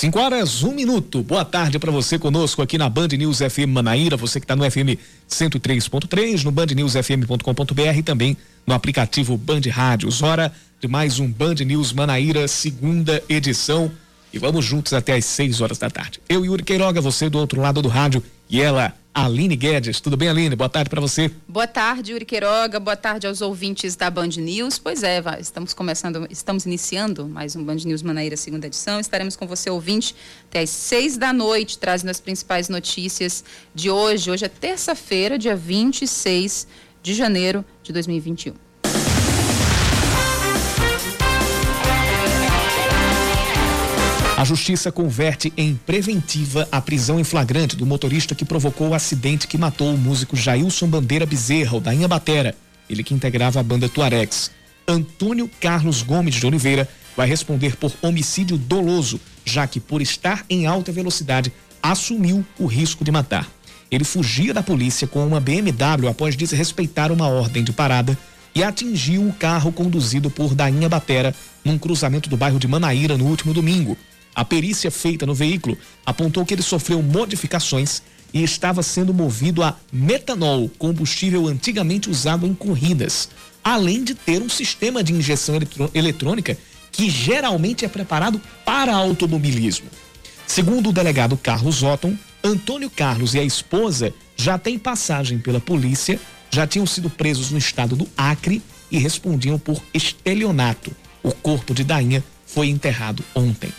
5 horas, um minuto. Boa tarde para você conosco aqui na Band News FM Manaíra, você que está no FM 103.3, no bandnewsfm.com.br e também no aplicativo Band Rádios. Hora de mais um Band News Manaíra, segunda edição. E vamos juntos até às 6 horas da tarde. Eu, Yuri Queiroga, você do outro lado do rádio e ela, Aline Guedes. Tudo bem, Aline? Boa tarde para você. Boa tarde, Yuri Queiroga. Boa tarde aos ouvintes da Band News. Pois é, estamos começando, estamos iniciando mais um Band News Manaíra, segunda edição. Estaremos com você, ouvinte, até às seis da noite, trazendo as principais notícias de hoje. Hoje é terça-feira, dia 26 de janeiro de 2021. A justiça converte em preventiva a prisão em flagrante do motorista que provocou o acidente que matou o músico Jailson Bandeira Bezerra, o da Inhabatera, ele que integrava a banda Tuaregs. Antônio Carlos Gomes de Oliveira vai responder por homicídio doloso, já que por estar em alta velocidade assumiu o risco de matar. Ele fugia da polícia com uma BMW após desrespeitar uma ordem de parada e atingiu o carro conduzido por Dainha Batera num cruzamento do bairro de Manaíra no último domingo. A perícia feita no veículo apontou que ele sofreu modificações e estava sendo movido a metanol, combustível antigamente usado em corridas, além de ter um sistema de injeção eletrônica que geralmente é preparado para automobilismo. Segundo o delegado Carlos Otton, Antônio Carlos e a esposa já têm passagem pela polícia, já tinham sido presos no estado do Acre e respondiam por estelionato. O corpo de Dainha foi enterrado ontem.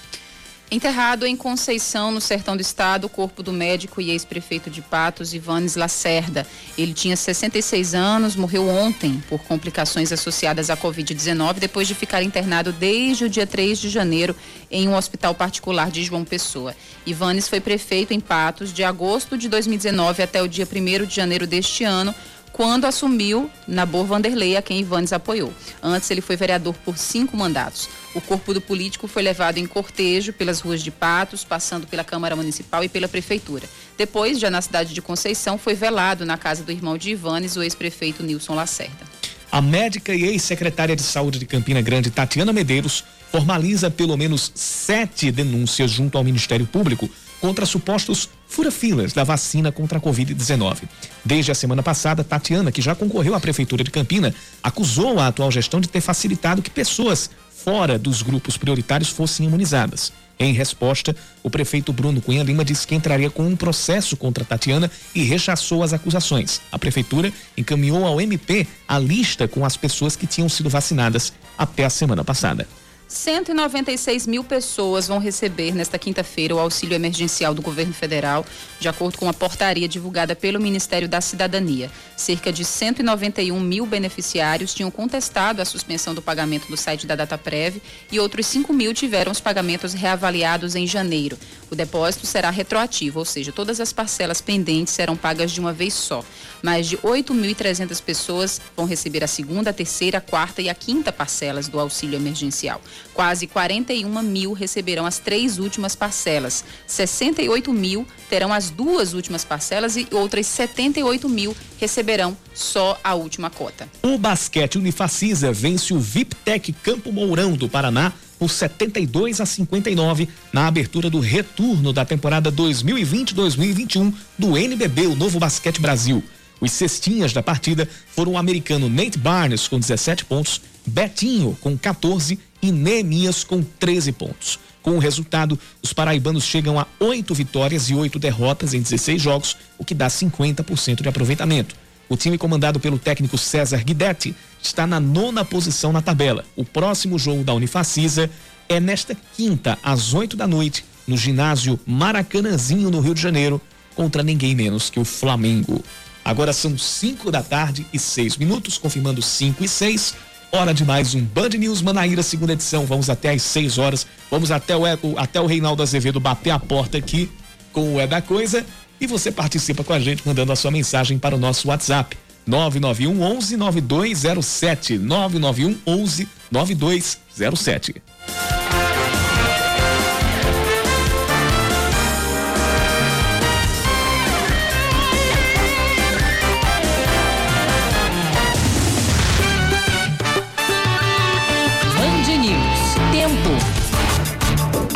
Enterrado em Conceição, no sertão do estado, o corpo do médico e ex-prefeito de Patos, Ivanes Lacerda. Ele tinha 66 anos, morreu ontem por complicações associadas à Covid-19, depois de ficar internado desde o dia 3 de janeiro em um hospital particular de João Pessoa. Ivanes foi prefeito em Patos de agosto de 2019 até o dia 1 de janeiro deste ano quando assumiu Nabor Vanderlei, a quem Ivanes apoiou. Antes, ele foi vereador por cinco mandatos. O corpo do político foi levado em cortejo pelas ruas de Patos, passando pela Câmara Municipal e pela Prefeitura. Depois, já na cidade de Conceição, foi velado na casa do irmão de Ivanes, o ex-prefeito Nilson Lacerda. A médica e ex-secretária de Saúde de Campina Grande, Tatiana Medeiros, formaliza pelo menos sete denúncias junto ao Ministério Público contra supostos fura-filas da vacina contra a Covid-19. Desde a semana passada, Tatiana, que já concorreu à Prefeitura de Campina, acusou a atual gestão de ter facilitado que pessoas fora dos grupos prioritários fossem imunizadas. Em resposta, o prefeito Bruno Cunha Lima disse que entraria com um processo contra Tatiana e rechaçou as acusações. A prefeitura encaminhou ao MP a lista com as pessoas que tinham sido vacinadas até a semana passada. 196 mil pessoas vão receber nesta quinta-feira o auxílio emergencial do governo federal, de acordo com a portaria divulgada pelo Ministério da Cidadania. Cerca de 191 mil beneficiários tinham contestado a suspensão do pagamento do site da DataPrev e outros 5 mil tiveram os pagamentos reavaliados em janeiro. O depósito será retroativo, ou seja, todas as parcelas pendentes serão pagas de uma vez só. Mais de 8.300 pessoas vão receber a segunda, a terceira, a quarta e a quinta parcelas do auxílio emergencial. Quase 41 mil receberão as três últimas parcelas. 68 mil terão as duas últimas parcelas e outras 78 mil receberão só a última cota. O basquete Unifacisa vence o VIPTEC Campo Mourão do Paraná por 72 a 59 na abertura do retorno da temporada 2020-2021 do NBB, o Novo Basquete Brasil. Os cestinhas da partida foram o americano Nate Barnes com 17 pontos, Betinho com 14 e Neemias com 13 pontos. Com o resultado, os paraibanos chegam a oito vitórias e oito derrotas em 16 jogos, o que dá 50% de aproveitamento. O time comandado pelo técnico César Guidetti está na nona posição na tabela. O próximo jogo da Unifacisa é nesta quinta, às 8 da noite, no ginásio Maracanãzinho, no Rio de Janeiro, contra ninguém menos que o Flamengo. Agora são 5 da tarde e 6 minutos, confirmando 5 e 6. Hora de mais um Band News Manaíra, segunda edição. Vamos até às 6 horas. Vamos até o, até o Reinaldo Azevedo bater a porta aqui com o É da Coisa. E você participa com a gente mandando a sua mensagem para o nosso WhatsApp. 991 11 9207. 991 11 9207.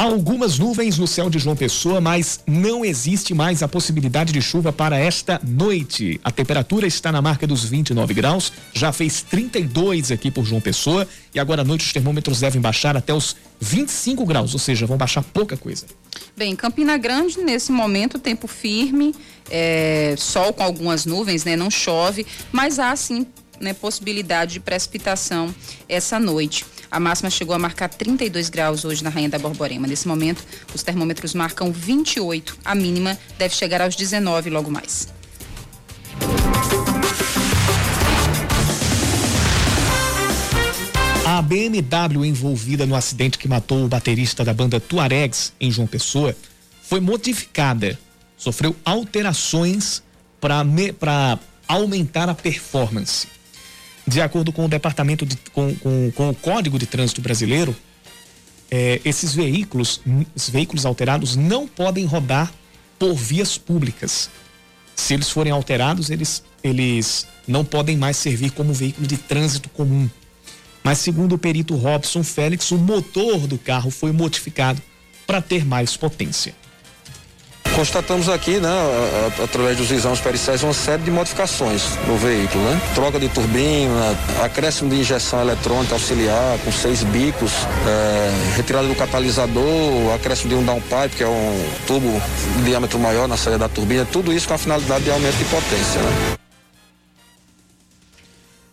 Algumas nuvens no céu de João Pessoa, mas não existe mais a possibilidade de chuva para esta noite. A temperatura está na marca dos 29 graus, já fez 32 aqui por João Pessoa e agora à noite os termômetros devem baixar até os 25 graus, ou seja, vão baixar pouca coisa. Bem, Campina Grande, nesse momento, tempo firme, é, sol com algumas nuvens, né? Não chove, mas há sim né, possibilidade de precipitação essa noite. A máxima chegou a marcar 32 graus hoje na Rainha da Borborema. Nesse momento, os termômetros marcam 28. A mínima deve chegar aos 19 logo mais. A BMW envolvida no acidente que matou o baterista da banda Tuaregs em João Pessoa foi modificada. Sofreu alterações para aumentar a performance. De acordo com o departamento de, com, com, com, o Código de Trânsito Brasileiro, é, esses veículos, esses veículos alterados não podem rodar por vias públicas. Se eles forem alterados, eles, eles não podem mais servir como veículo de trânsito comum. Mas segundo o perito Robson Félix, o motor do carro foi modificado para ter mais potência. Constatamos aqui, né, através dos exames periciais, uma série de modificações no veículo, né? Troca de turbina, acréscimo de injeção eletrônica auxiliar com seis bicos, é, retirada do catalisador, acréscimo de um downpipe, que é um tubo de diâmetro maior na saída da turbina, tudo isso com a finalidade de aumento de potência, né?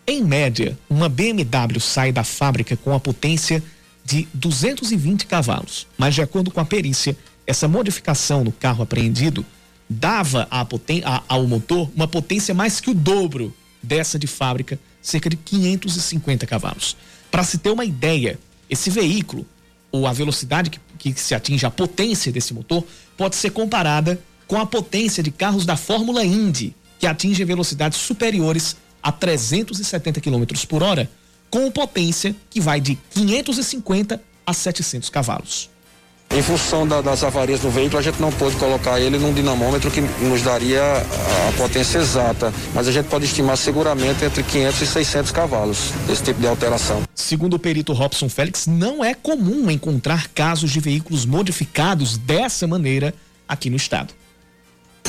Em média, uma BMW sai da fábrica com a potência de 220 cavalos, mas de acordo com a perícia, essa modificação no carro apreendido dava a a, ao motor uma potência mais que o dobro dessa de fábrica, cerca de 550 cavalos. Para se ter uma ideia, esse veículo, ou a velocidade que, que se atinge a potência desse motor, pode ser comparada com a potência de carros da Fórmula Indy, que atinge velocidades superiores a 370 km por hora, com potência que vai de 550 a 700 cavalos. Em função da, das avarias do veículo, a gente não pôde colocar ele num dinamômetro que nos daria a, potência exata, mas a gente pode estimar seguramente entre 500 e 600 cavalos esse tipo de alteração. Segundo o perito Robson Félix, não é comum encontrar casos de veículos modificados dessa maneira aqui no estado.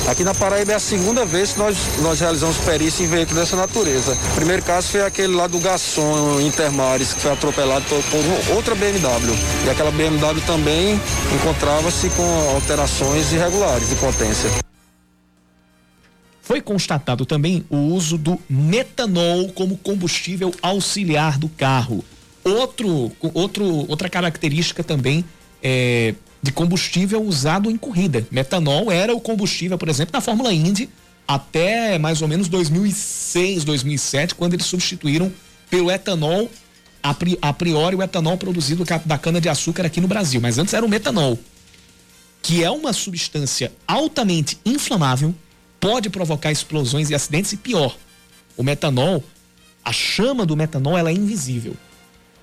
Aqui na Paraíba é a segunda vez que nós, nós realizamos perícia em veículos dessa natureza. O primeiro caso foi aquele lá do Garçom Intermares, que foi atropelado por, por outra BMW. E aquela BMW também encontrava-se com alterações irregulares de potência. Foi constatado também o uso do metanol como combustível auxiliar do carro. Outro, outro, outra característica também é, de combustível usado em corrida. Metanol era o combustível, por exemplo, na Fórmula Indy até mais ou menos 2006, 2007, quando eles substituíram pelo etanol, a priori o etanol produzido da cana-de-açúcar aqui no Brasil, mas antes era o metanol, que é uma substância altamente inflamável, pode provocar explosões e acidentes e pior, o metanol, a chama do metanol ela é invisível.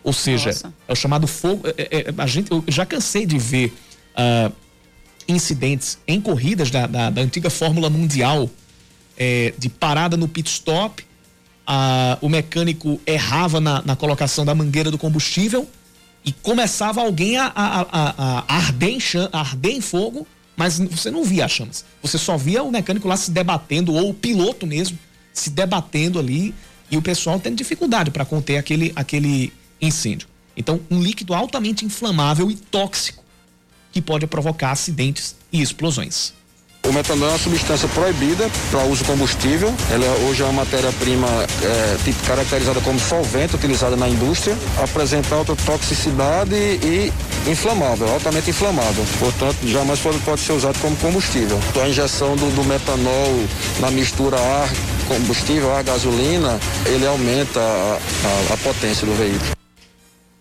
Ou seja, Nossa. é o chamado fogo. É, é, é, a gente, eu já cansei de ver uh, incidentes em corridas da, da, da antiga Fórmula Mundial, é, de parada no pit stop, o mecânico errava na, na, colocação da mangueira do combustível e começava alguém a, a, a, arder, em arder em fogo, mas você não via as chamas. Você só via o mecânico lá se debatendo, ou o piloto mesmo, se debatendo ali, e o pessoal tendo dificuldade para conter aquele, aquele incêndio. Então, um líquido altamente inflamável e tóxico que pode provocar acidentes e explosões. O metanol é uma substância proibida para uso combustível. Ela hoje é uma matéria-prima é, caracterizada como solvente, utilizada na indústria. Apresenta alta toxicidade e inflamável, altamente inflamável. Portanto, jamais pode, pode ser usado como combustível. A injeção do, do metanol na mistura ar combustível, ar gasolina, ele aumenta a, a, a potência do veículo.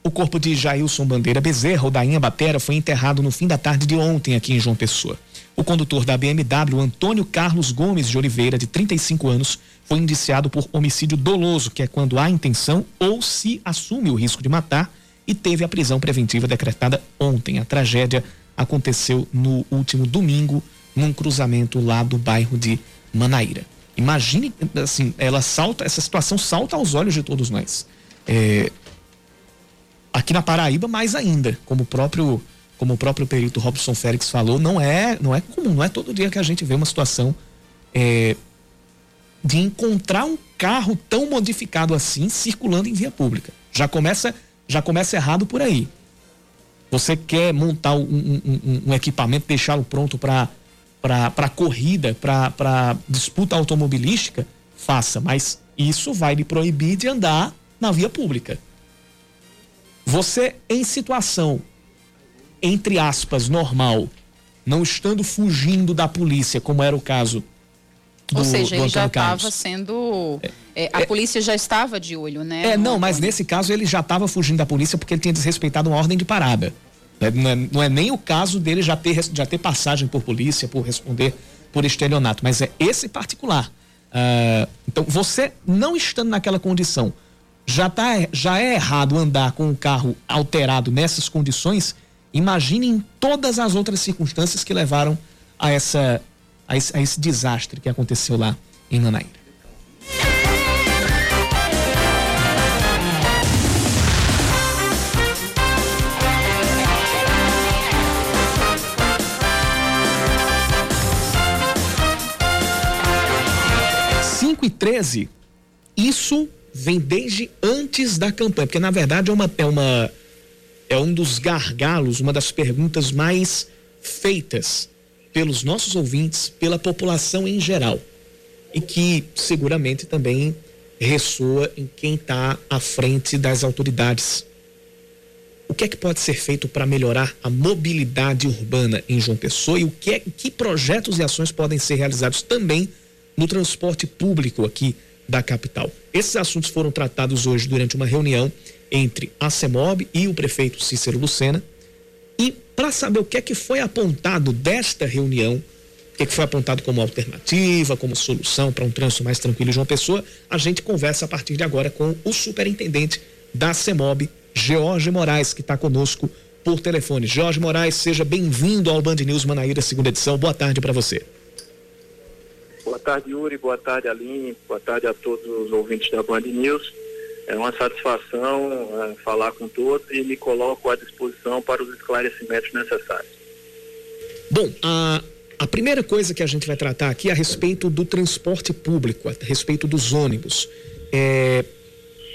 O corpo de Jailson Bandeira Bezerra, ou da Batera, foi enterrado no fim da tarde de ontem aqui em João Pessoa. O condutor da BMW, Antônio Carlos Gomes de Oliveira, de 35 anos, foi indiciado por homicídio doloso, que é quando há intenção ou se assume o risco de matar, e teve a prisão preventiva decretada ontem. A tragédia aconteceu no último domingo, num cruzamento lá do bairro de Manaíra. Imagine, assim, ela salta, essa situação salta aos olhos de todos nós. É, aqui na Paraíba mais ainda, como o próprio como o próprio perito Robson Félix falou, não é, não é comum, não é todo dia que a gente vê uma situação é, de encontrar um carro tão modificado assim circulando em via pública. Já começa, já começa errado por aí. Você quer montar um, um, um equipamento, deixá-lo pronto para corrida, para disputa automobilística, faça, mas isso vai lhe proibir de andar na via pública. Você, em situação, entre aspas, normal, não estando fugindo da polícia, como era o caso do, Ou seja, do ele já estava sendo. É, a é, polícia já estava de olho, né? É, não, mas nesse caso ele já estava fugindo da polícia porque ele tinha desrespeitado uma ordem de parada. É, não é, não é, nem o caso dele já ter, já ter passagem por polícia, por responder por estelionato, mas é esse particular. Uh, então, você não estando naquela condição, já, tá, já é errado andar com um carro alterado nessas condições, imagine em todas as outras circunstâncias que levaram a, essa, a, esse, a esse desastre que aconteceu lá em Manaíra. E treze, isso vem desde antes da campanha, porque na verdade é uma, é uma é um dos gargalos, uma das perguntas mais feitas pelos nossos ouvintes, pela população em geral, e que seguramente também ressoa em quem está à frente das autoridades. O que é que pode ser feito para melhorar a mobilidade urbana em João Pessoa e o que, é, que projetos e ações podem ser realizados também no transporte público aqui da capital. Esses assuntos foram tratados hoje durante uma reunião entre a CEMOB e o prefeito Cícero Lucena. E para saber o que é que foi apontado desta reunião, o que, é que foi apontado como alternativa, como solução para um trânsito mais tranquilo em João Pessoa, a gente conversa a partir de agora com o superintendente da CEMOB, George Moraes, que está conosco por telefone. Jorge Moraes, seja bem-vindo ao Band News Manaíra, segunda edição. Boa tarde para você. Boa tarde, Yuri. Boa tarde, Aline. Boa tarde a todos os ouvintes da Band News. É uma satisfação é, falar com todos e me coloco à disposição para os esclarecimentos necessários. Bom, a, a primeira coisa que a gente vai tratar aqui é a respeito do transporte público, a respeito dos ônibus. É,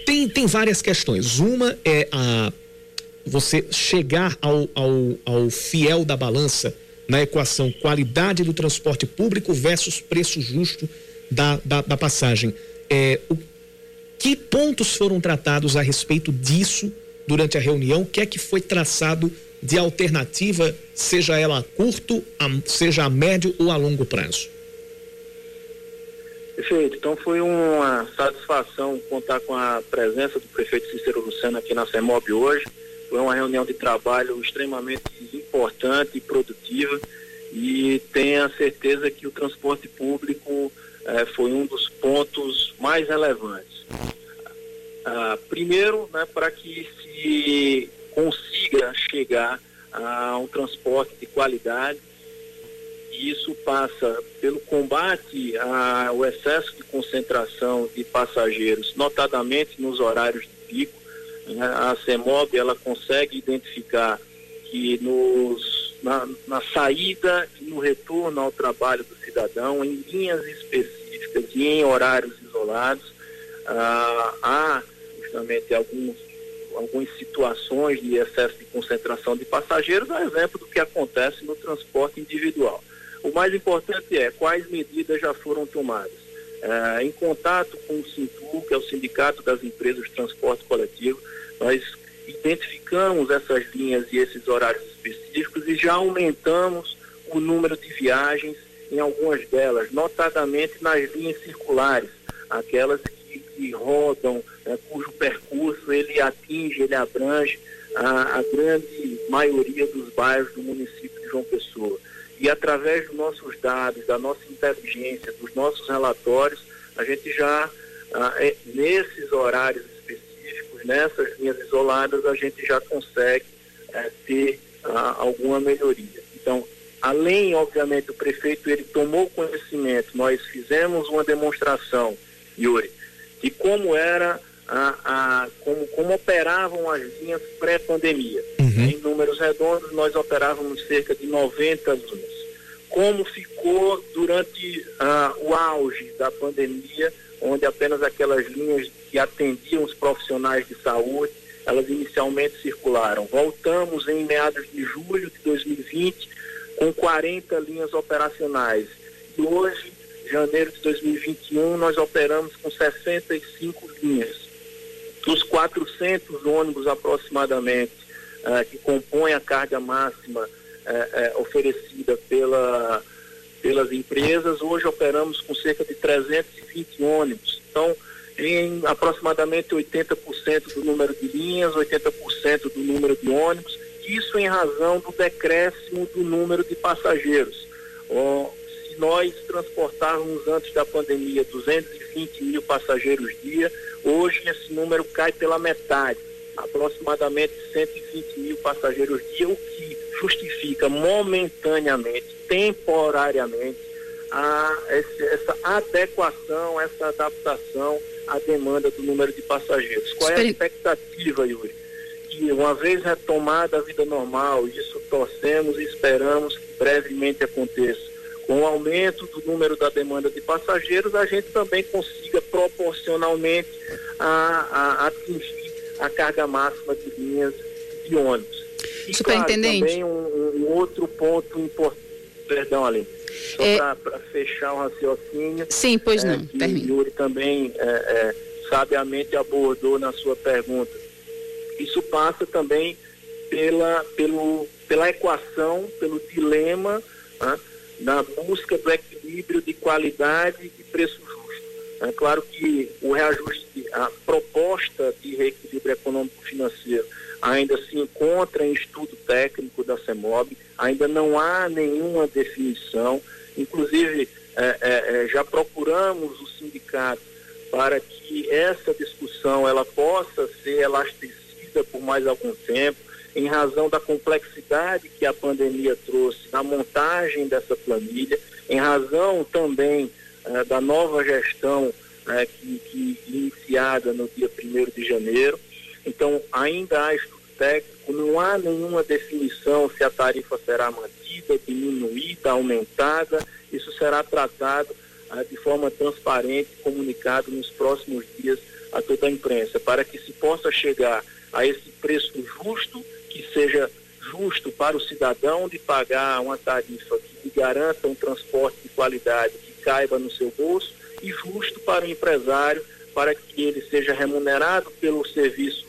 tem, tem várias questões. Uma é a você chegar ao, ao, ao fiel da balança na equação qualidade do transporte público versus preço justo da, da, da passagem. É, o, que pontos foram tratados a respeito disso durante a reunião? O que é que foi traçado de alternativa, seja ela a curto, a, seja a médio ou a longo prazo? Perfeito. Então foi uma satisfação contar com a presença do prefeito Cícero Lucena aqui na CEMOB hoje. Foi uma reunião de trabalho extremamente importante e produtiva e tenha certeza que o transporte público eh, foi um dos pontos mais relevantes. Ah, primeiro, né, para que se consiga chegar a um transporte de qualidade, e isso passa pelo combate ao excesso de concentração de passageiros, notadamente nos horários de pico. Né, a CEMOB ela consegue identificar que nos, na, na, saída e no retorno ao trabalho do cidadão, em linhas específicas e em horários isolados, ah, há justamente alguns, algumas situações de excesso de concentração de passageiros, a exemplo do que acontece no transporte individual. O mais importante é quais medidas já foram tomadas. Ah, em contato com o Sintu, que é o Sindicato das Empresas de Transporte Coletivo, nós identificamos essas linhas e esses horários específicos e já aumentamos o número de viagens em algumas delas, notadamente nas linhas circulares, aquelas que, que rodam, né, cujo percurso ele atinge, ele abrange a, a grande maioria dos bairros do município de João Pessoa. E através dos nossos dados, da nossa inteligência, dos nossos relatórios, a gente já, ah, é, nesses horários nessas linhas isoladas a gente já consegue é, ter ah, alguma melhoria. Então, além, obviamente, o prefeito ele tomou conhecimento, nós fizemos uma demonstração, Yuri, de como era a, como, como operavam as linhas pré-pandemia, em números redondos, nós operávamos cerca de 90 linhas. Como ficou durante ah, o auge da pandemia, onde apenas aquelas linhas que atendiam os profissionais de saúde, elas inicialmente circularam. Voltamos em meados de julho de 2020 com 40 linhas operacionais. E hoje, janeiro de 2021, nós operamos com 65 linhas. Dos 400 ônibus aproximadamente que compõem a carga máxima uh, uh, oferecida pela, pelas empresas, hoje operamos com cerca de 320 ônibus. Então, em aproximadamente 80% do número de linhas, 80% do número de ônibus, isso em razão do decréscimo do número de passageiros. Se nós transportávamos antes da pandemia 220 mil passageiros dia, hoje esse número cai pela metade, aproximadamente 120 mil passageiros dia, o que justifica momentaneamente, temporariamente, a, essa adequação, essa adaptação à demanda do número de passageiros. Qual é a expectativa, Yuri? Que uma vez retomada a vida normal, isso torcemos e esperamos que brevemente aconteça, com o aumento do número da demanda de passageiros, a gente também consiga proporcionalmente a, a atingir a carga máxima de linhas de ônibus. E, Superintendente. Claro, também um, um outro ponto importante, perdão, Aline, só é... para fechar o um raciocínio. Sim, pois é, não. O Yuri também é, é, sabiamente abordou na sua pergunta. Isso passa também pela, pelo, pela equação, pelo dilema né, na busca do equilíbrio de qualidade e preço. É claro que o reajuste, a proposta de reequilíbrio econômico-financeiro ainda se encontra em estudo técnico da CEMOB, ainda não há nenhuma definição, inclusive é, é, é, já procuramos o sindicato para que essa discussão ela possa ser elastecida por mais algum tempo, em razão da complexidade que a pandemia trouxe na montagem dessa planilha, em razão também é, da nova gestão é, que, que iniciada no dia 1 de janeiro. Então, ainda há estudo técnico, não há nenhuma definição se a tarifa será mantida, diminuída, aumentada. Isso será tratado ah, de forma transparente, comunicado nos próximos dias a toda a imprensa, para que se possa chegar a esse preço justo, que seja justo para o cidadão de pagar uma tarifa que garanta um transporte de qualidade caiba no seu bolso e justo para o empresário, para que ele seja remunerado pelo serviço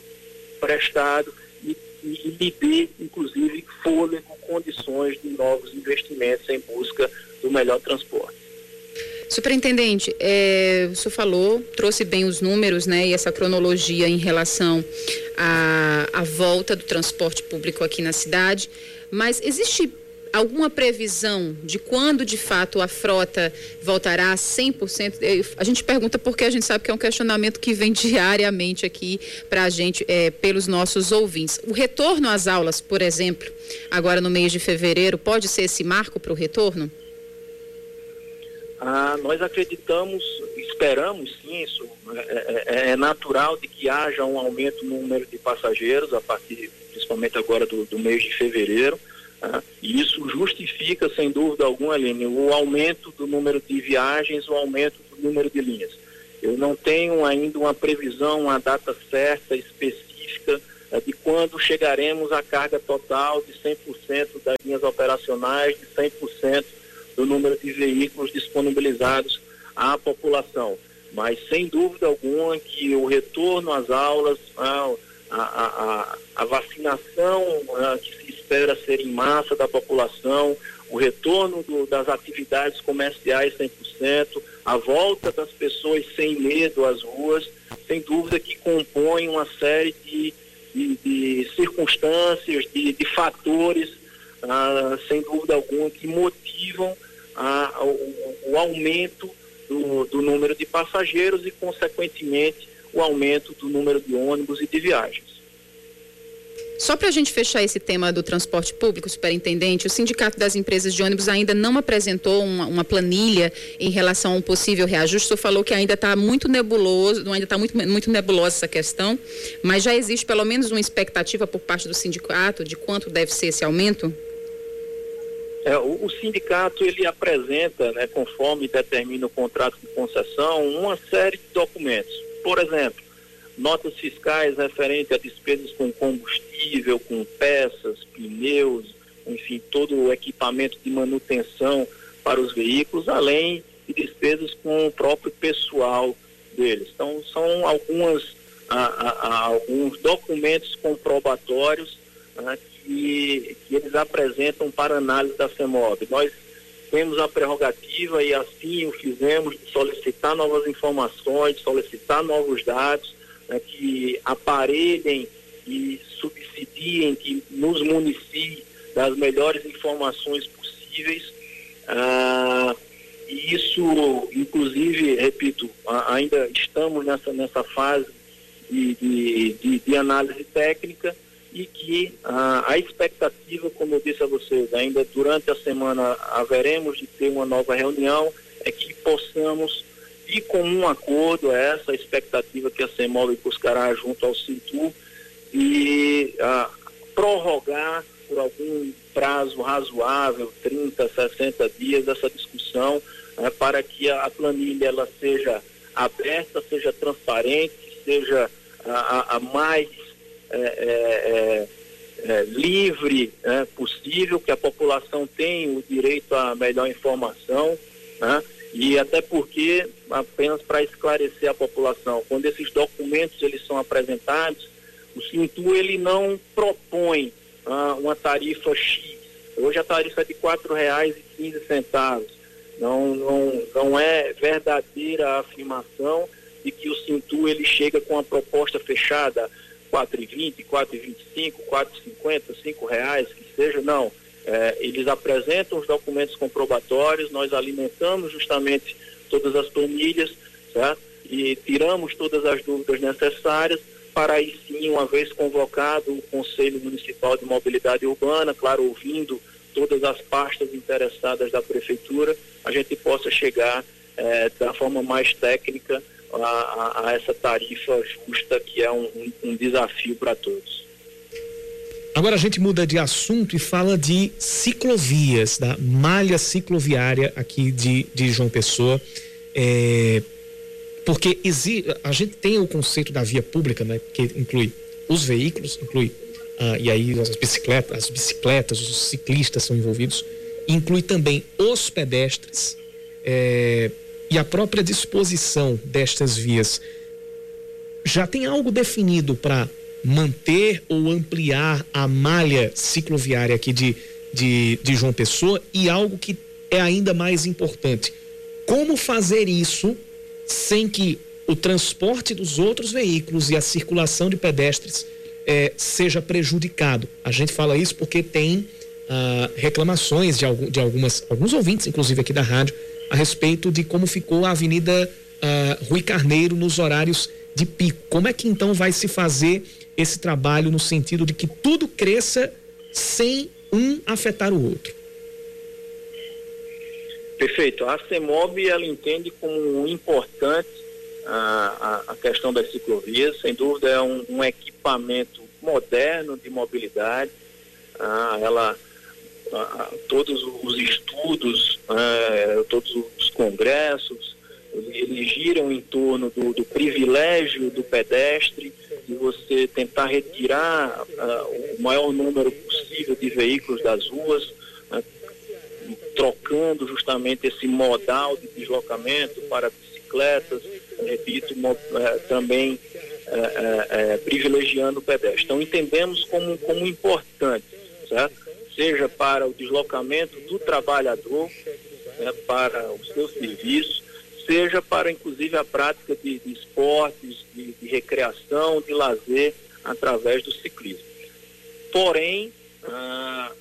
prestado e, e, lhe dê, inclusive, fôlego, condições de novos investimentos em busca do melhor transporte. Superintendente, é, o senhor falou, trouxe bem os números, né, e essa cronologia em relação à, à volta do transporte público aqui na cidade, mas existe alguma previsão de quando de fato a frota voltará a 100%? A gente pergunta porque a gente sabe que é um questionamento que vem diariamente aqui para a gente, é, pelos nossos ouvintes. O retorno às aulas, por exemplo, agora no mês de fevereiro, pode ser esse marco para o retorno? Ah, nós acreditamos, esperamos sim, isso é, é, é, é, natural de que haja um aumento no número de passageiros a partir, principalmente agora do, do mês de fevereiro. E isso justifica, sem dúvida alguma, Aline, o aumento do número de viagens, o aumento do número de linhas. Eu não tenho ainda uma previsão, uma data certa, específica, ah, de quando chegaremos à carga total de 100% das linhas operacionais, de 100% do número de veículos disponibilizados à população. Mas, sem dúvida alguma, que o retorno às aulas, a, a, a, a vacinação que se espera ser em massa da população, o retorno do, das atividades comerciais 100%, a volta das pessoas sem medo às ruas, sem dúvida que compõe uma série de, de, de circunstâncias, de, de fatores, ah, sem dúvida alguma, que motivam ah, o, o, aumento do, do número de passageiros e, consequentemente, o aumento do número de ônibus e de viagens. Só para a gente fechar esse tema do transporte público, superintendente, o Sindicato das Empresas de Ônibus ainda não apresentou uma, uma planilha em relação a um possível reajuste. O senhor falou que ainda está muito nebuloso, ainda está muito, muito nebulosa essa questão, mas já existe pelo menos uma expectativa por parte do sindicato de quanto deve ser esse aumento? É, o, o, sindicato ele apresenta, né, conforme determina o contrato de concessão, uma série de documentos. Por exemplo, notas fiscais referentes a despesas com combustível, com peças, pneus, enfim, todo o equipamento de manutenção para os veículos, além de despesas com o próprio pessoal deles. Então, são algumas, a, a, a, alguns documentos comprobatórios né, que, que eles apresentam para análise da CEMOB. Nós temos a prerrogativa e assim o fizemos de solicitar novas informações, solicitar novos dados né, que aparelhem e subsidiem, que nos municiem das melhores informações possíveis. Ah, e isso, inclusive, repito, ainda estamos nessa, nessa fase de, de, de, de análise técnica e que ah, a expectativa, como eu disse a vocês, ainda durante a semana haveremos de ter uma nova reunião, é que possamos de comum acordo a essa expectativa que a CEMOB buscará junto ao Cintur e ah, prorrogar por algum prazo razoável, 30, 60 dias, essa discussão né, para que a, planilha ela seja aberta, seja transparente, seja a, a mais é, é, é, é livre né, possível, que a população tenha o direito à melhor informação, né? E até porque, apenas para esclarecer a população, quando esses documentos eles são apresentados, o Cintu ele não propõe ah, uma tarifa X. Hoje a tarifa é de R$ 4,15. Não, não, não é verdadeira a afirmação de que o Cintu ele chega com a proposta fechada R$ 4,20, R$ 4,25, R$ 4,50, R$ reais, que seja, não é, eles apresentam os documentos comprobatórios, nós alimentamos justamente todas as planilhas, certo? E tiramos todas as dúvidas necessárias para aí sim, uma vez convocado o Conselho Municipal de Mobilidade Urbana, claro, ouvindo todas as pastas interessadas da Prefeitura, a gente possa chegar é, da forma mais técnica a, a, a, essa tarifa justa que é um, um, um desafio para todos. Agora a gente muda de assunto e fala de ciclovias, da malha cicloviária aqui de, de João Pessoa. É, porque a gente tem o conceito da via pública, né, que inclui os veículos, inclui ah, e aí as bicicletas, as bicicletas, os ciclistas são envolvidos, inclui também os pedestres é, e a própria disposição destas vias. Já tem algo definido para manter ou ampliar a malha cicloviária aqui de, de, de João Pessoa e algo que é ainda mais importante. Como fazer isso sem que o transporte dos outros veículos e a circulação de pedestres eh, seja prejudicado? A gente fala isso porque tem ah, reclamações de, algum, de algumas, alguns ouvintes, inclusive aqui da rádio, a respeito de como ficou a Avenida ah, Rui Carneiro nos horários de pico. Como é que então vai se fazer esse trabalho no sentido de que tudo cresça sem um afetar o outro. Perfeito. A CEMOB ela entende como importante a, a, a questão das ciclovias. Sem dúvida é um, um equipamento moderno de mobilidade. Ah, ela todos os estudos, ah, todos os congressos, eles giram em torno do, do privilégio do pedestre, de você tentar retirar uh, o maior número possível de veículos das ruas, uh, trocando justamente esse modal de deslocamento para bicicletas, repito, uh, também privilegiando o pedestre. Então entendemos como, como importante, certo? seja para o deslocamento do trabalhador, né, para o seu serviço, seja para inclusive a prática de, de esportes, de, de, recreação, de lazer através do ciclismo. Porém, ah,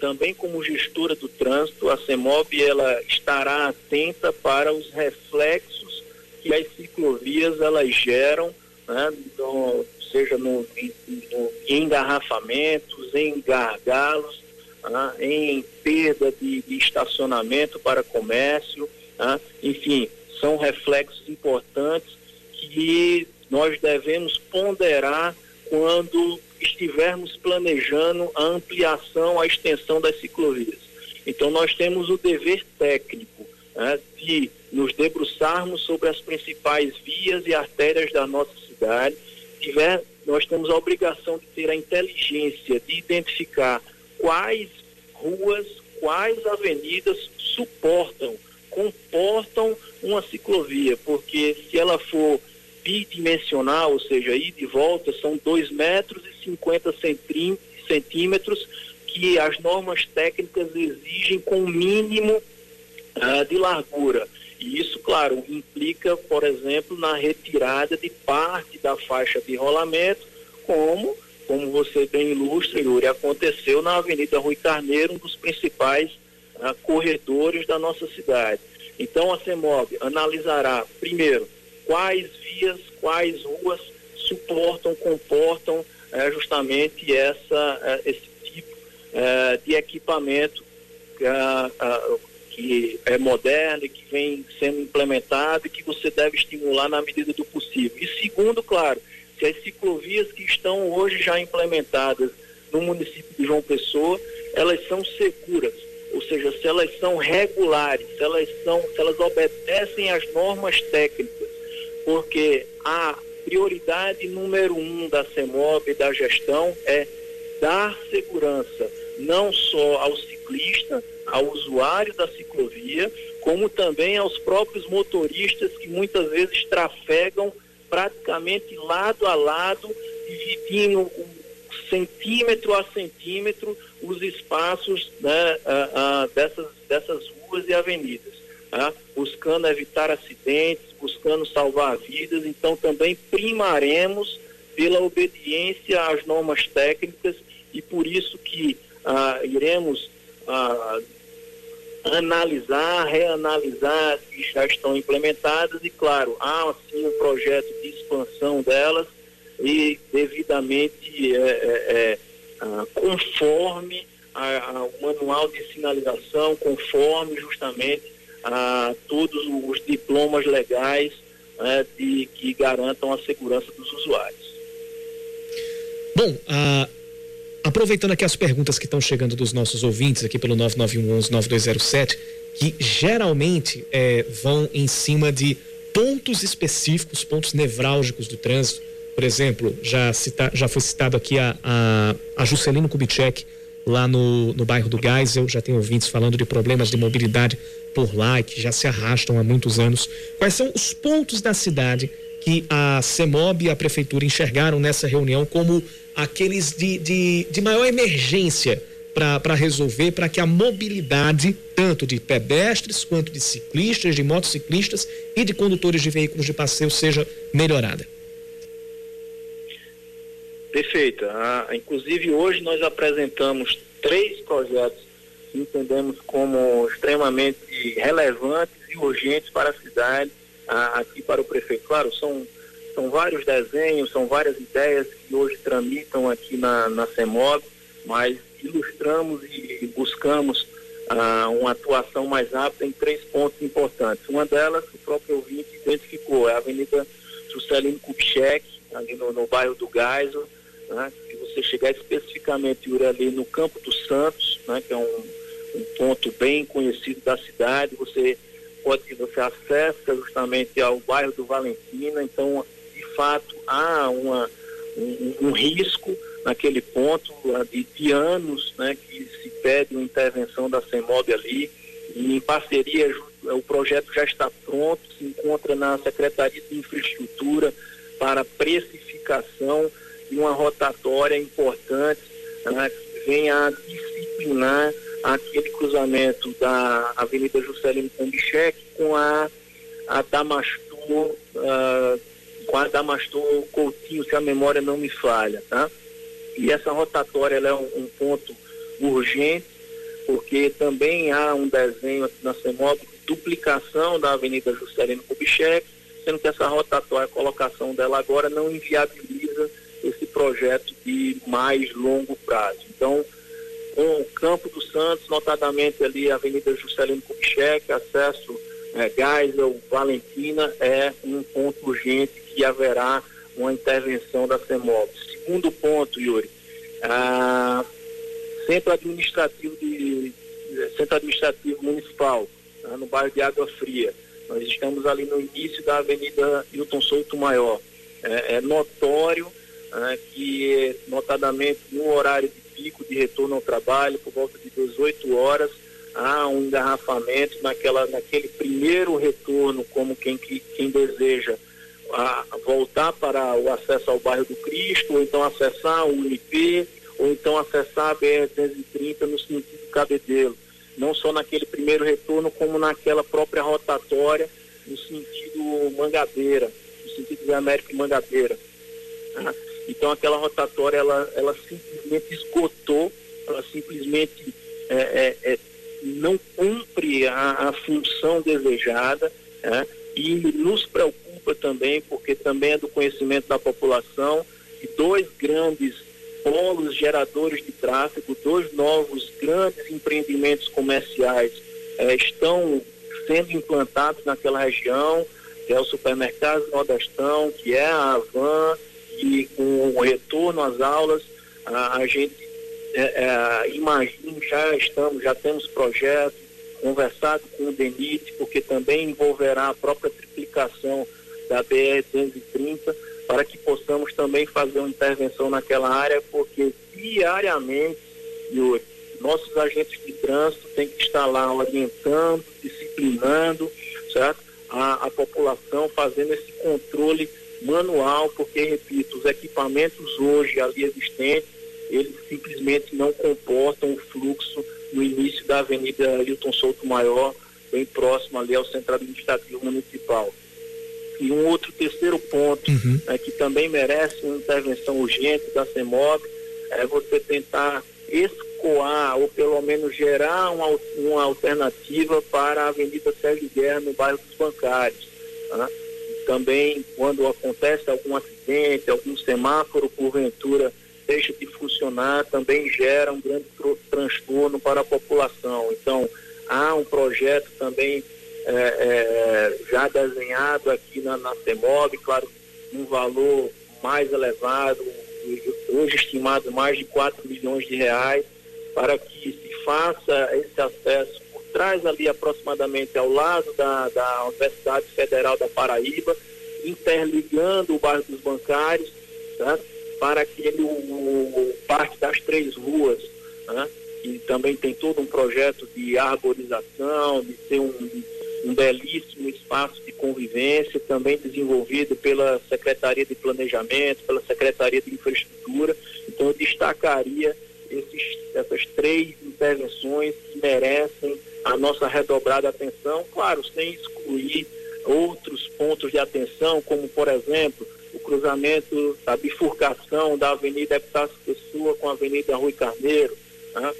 também como gestora do trânsito, a CEMOB ela estará atenta para os reflexos que as ciclovias elas geram né, no, seja no, no, em engarrafamentos, em gargalos, né, em perda de, de, estacionamento para comércio, né, enfim, são reflexos importantes que nós devemos ponderar quando estivermos planejando a ampliação, a extensão das ciclovias. Então, nós temos o dever técnico né, de nos debruçarmos sobre as principais vias e artérias da nossa cidade. Tiver, nós temos a obrigação de ter a inteligência de identificar quais ruas, quais avenidas suportam, comportam uma ciclovia, porque se ela for bidimensional, ou seja, ida e volta, são 2 metros e 50 centímetros que as normas técnicas exigem com o mínimo uh, de largura. E isso, claro, implica, por exemplo, na retirada de parte da faixa de rolamento, como, como você bem ilustra, Yuri, aconteceu na Avenida Rui Carneiro, um dos principais uh, corredores da nossa cidade. Então, a CEMOB analisará, primeiro, quais vias, quais ruas suportam, comportam uh, justamente essa, uh, esse tipo de equipamento que é moderno e que vem sendo implementado e que você deve estimular na medida do possível. E segundo, claro, se as ciclovias que estão hoje já implementadas no município de João Pessoa, elas são seguras, ou seja, se elas são regulares, se elas são, se elas obedecem às normas técnicas, porque a prioridade número um da CEMOB e da gestão é dar segurança não só ao ciclista, ao usuário da ciclovia, como também aos próprios motoristas que muitas vezes trafegam praticamente lado a lado, dividindo centímetro a centímetro os espaços né, dessas, dessas ruas e avenidas, tá? buscando evitar acidentes, buscando salvar vidas. Então, também primaremos pela obediência às normas técnicas e por isso que ah, iremos ah, analisar, reanalisar que já estão implementadas e, claro, há sim um projeto de expansão delas e devidamente é, é, é, conforme ao manual de sinalização, conforme justamente a todos os diplomas legais né, de, que garantam a segurança dos usuários. Bom, a Aproveitando aqui as perguntas que estão chegando dos nossos ouvintes aqui pelo 9911-9207, que geralmente é, vão em cima de pontos específicos, pontos nevrálgicos do trânsito. Por exemplo, já, cita, já foi citado aqui a, a, a Juscelino Kubitschek, lá no, no bairro do Geisel, já tem ouvintes falando de problemas de mobilidade por lá, que já se arrastam há muitos anos. Quais são os pontos da cidade que a CEMOB e a Prefeitura enxergaram nessa reunião como aqueles de, de, de maior emergência para resolver, para que a mobilidade, tanto de pedestres quanto de ciclistas, de motociclistas e de condutores de veículos de passeio, seja melhorada. Perfeito. Ah, inclusive, hoje nós apresentamos três projetos que entendemos como extremamente relevantes e urgentes para a cidade, ah, aqui para o prefeito. Claro, são são vários desenhos, são várias ideias que hoje tramitam aqui na, na CEMOB, mas ilustramos e buscamos ah, uma atuação mais rápida em três pontos importantes. Uma delas, o próprio ouvinte identificou, é a Avenida Juscelino Kubitschek, ali no, no bairro do Geisel, né? se você chegar especificamente ali no Campo dos Santos, né? que é um, um ponto bem conhecido da cidade, você pode, você acessa justamente ao bairro do Valentina, então fato há uma, um, um risco naquele ponto de, de, anos né, que se pede uma intervenção da CEMOB ali e em parceria o projeto já está pronto, se encontra na Secretaria de Infraestrutura para precificação de uma rotatória importante né, venha a disciplinar aquele cruzamento da Avenida Juscelino Kubitschek com a, a Damastor uh, com a Damastor Coutinho, se a memória não me falha, tá? E essa rotatória é um, um, ponto urgente, porque também há um desenho na CEMOB duplicação da Avenida Juscelino Kubitschek sendo que essa rotatória, a colocação dela agora não inviabiliza projeto de mais longo prazo. Então, com o Campo dos Santos, notadamente ali a Avenida Juscelino Kubitschek, acesso é, Geisel, Valentina, é um ponto urgente que haverá uma intervenção da CEMOB. Segundo ponto, Yuri, ah, centro administrativo de centro administrativo municipal, tá, no bairro de Água Fria. Nós estamos ali no início da Avenida Hilton Souto Maior. É, é notório né, que, notadamente no horário de pico de retorno ao trabalho, por volta de 18 horas, há um engarrafamento naquela, naquele primeiro retorno, como quem, quem deseja voltar para o acesso ao bairro do Cristo, ou então acessar o UNIP, ou então acessar a BR-230 no sentido Cabedelo. Não só naquele primeiro retorno, como naquela própria rotatória no sentido Mangabeira, no sentido de América e Mangabeira. Então aquela rotatória, ela, ela simplesmente esgotou, ela simplesmente é, é, é, não cumpre a, a função desejada né? e nos preocupa também, porque também é do conhecimento da população, que dois grandes polos geradores de tráfego, dois novos grandes empreendimentos comerciais eh, estão sendo implantados naquela região, que é o supermercado Nordestão, que é a Avan, e com o retorno às aulas, a, a gente é, é, imagina, já estamos, já temos projetos, conversado com o DENIT, porque também envolverá a própria triplicação da BR-230, para que possamos também fazer uma intervenção naquela área, porque diariamente, Yuri, nossos agentes de trânsito têm que estar lá orientando, disciplinando, certo? A, a população fazendo esse controle manual, porque, repito, os equipamentos hoje ali existentes, eles simplesmente não comportam o fluxo no início da Avenida Hilton Souto Maior, bem próximo ali ao Centro Administrativo Municipal. E um outro terceiro ponto uhum. né, que também merece uma intervenção urgente da CEMOB é você tentar escoar ou pelo menos gerar uma, uma alternativa para a Avenida Sérgio Guerra no bairro dos Bancários. Tá? Também quando acontece algum acidente, algum semáforo porventura deixa de funcionar, também gera um grande transtorno para a população. Então, há um projeto também é, é, já desenhado aqui na, na CEMOB, claro, um valor mais elevado, hoje estimado mais de 4 milhões de reais, para que se faça esse acesso por trás ali aproximadamente ao lado da, da Universidade Federal da Paraíba, interligando o bairro dos bancários, tá? para aquele o, o Parque das Três Ruas, né? que também tem todo um projeto de arborização, de ser um, um belíssimo espaço de convivência, também desenvolvido pela Secretaria de Planejamento, pela Secretaria de Infraestrutura. Então, eu destacaria esses, essas três intervenções que merecem a nossa redobrada atenção, claro, sem excluir outros pontos de atenção, como, por exemplo, o cruzamento, a bifurcação da Avenida Epitácio Pessoa com a Avenida Rui Carneiro, né?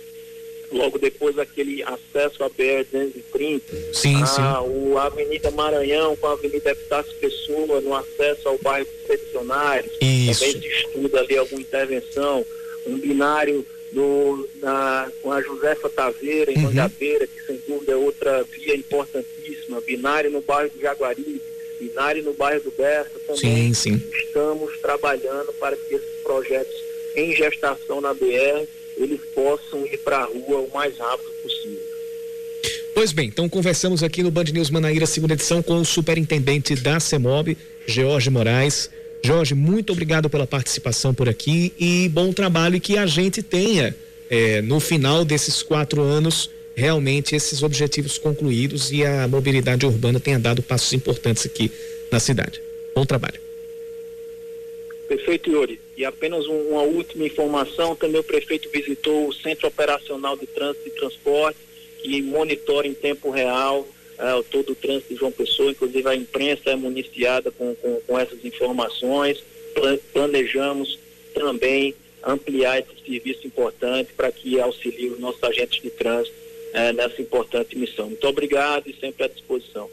logo depois aquele acesso à BR-230, sim, a, sim. O, a Avenida Maranhão com a Avenida Epitácio Pessoa no acesso ao bairro dos Peticionários, também se estuda ali alguma intervenção, um binário do, na, com a Josefa Taveira em uhum. Mangabeira, que sem dúvida é outra via importantíssima, binário no bairro do Jaguaribe, binário no bairro do Bessa também. Sim, sim. Estamos trabalhando para que esses projetos em gestação na BR eles possam ir para a rua o mais rápido possível. Pois bem, então conversamos aqui no Band News Manaíra, segunda edição, com o superintendente da CEMOB, George Moraes. Jorge, muito obrigado pela participação por aqui e bom trabalho que a gente tenha, é, no final desses quatro anos, realmente esses objetivos concluídos e a mobilidade urbana tenha dado passos importantes aqui na cidade. Bom trabalho. Perfeito, Yuri. E apenas um, uma última informação, também o prefeito visitou o Centro Operacional de Trânsito e Transporte, que monitora em tempo real uh, todo o trânsito de João Pessoa, inclusive a imprensa é municiada com, com, com essas informações. Planejamos também ampliar esse serviço importante para que auxilie os nossos agentes de trânsito uh, nessa importante missão. Muito obrigado e sempre à disposição.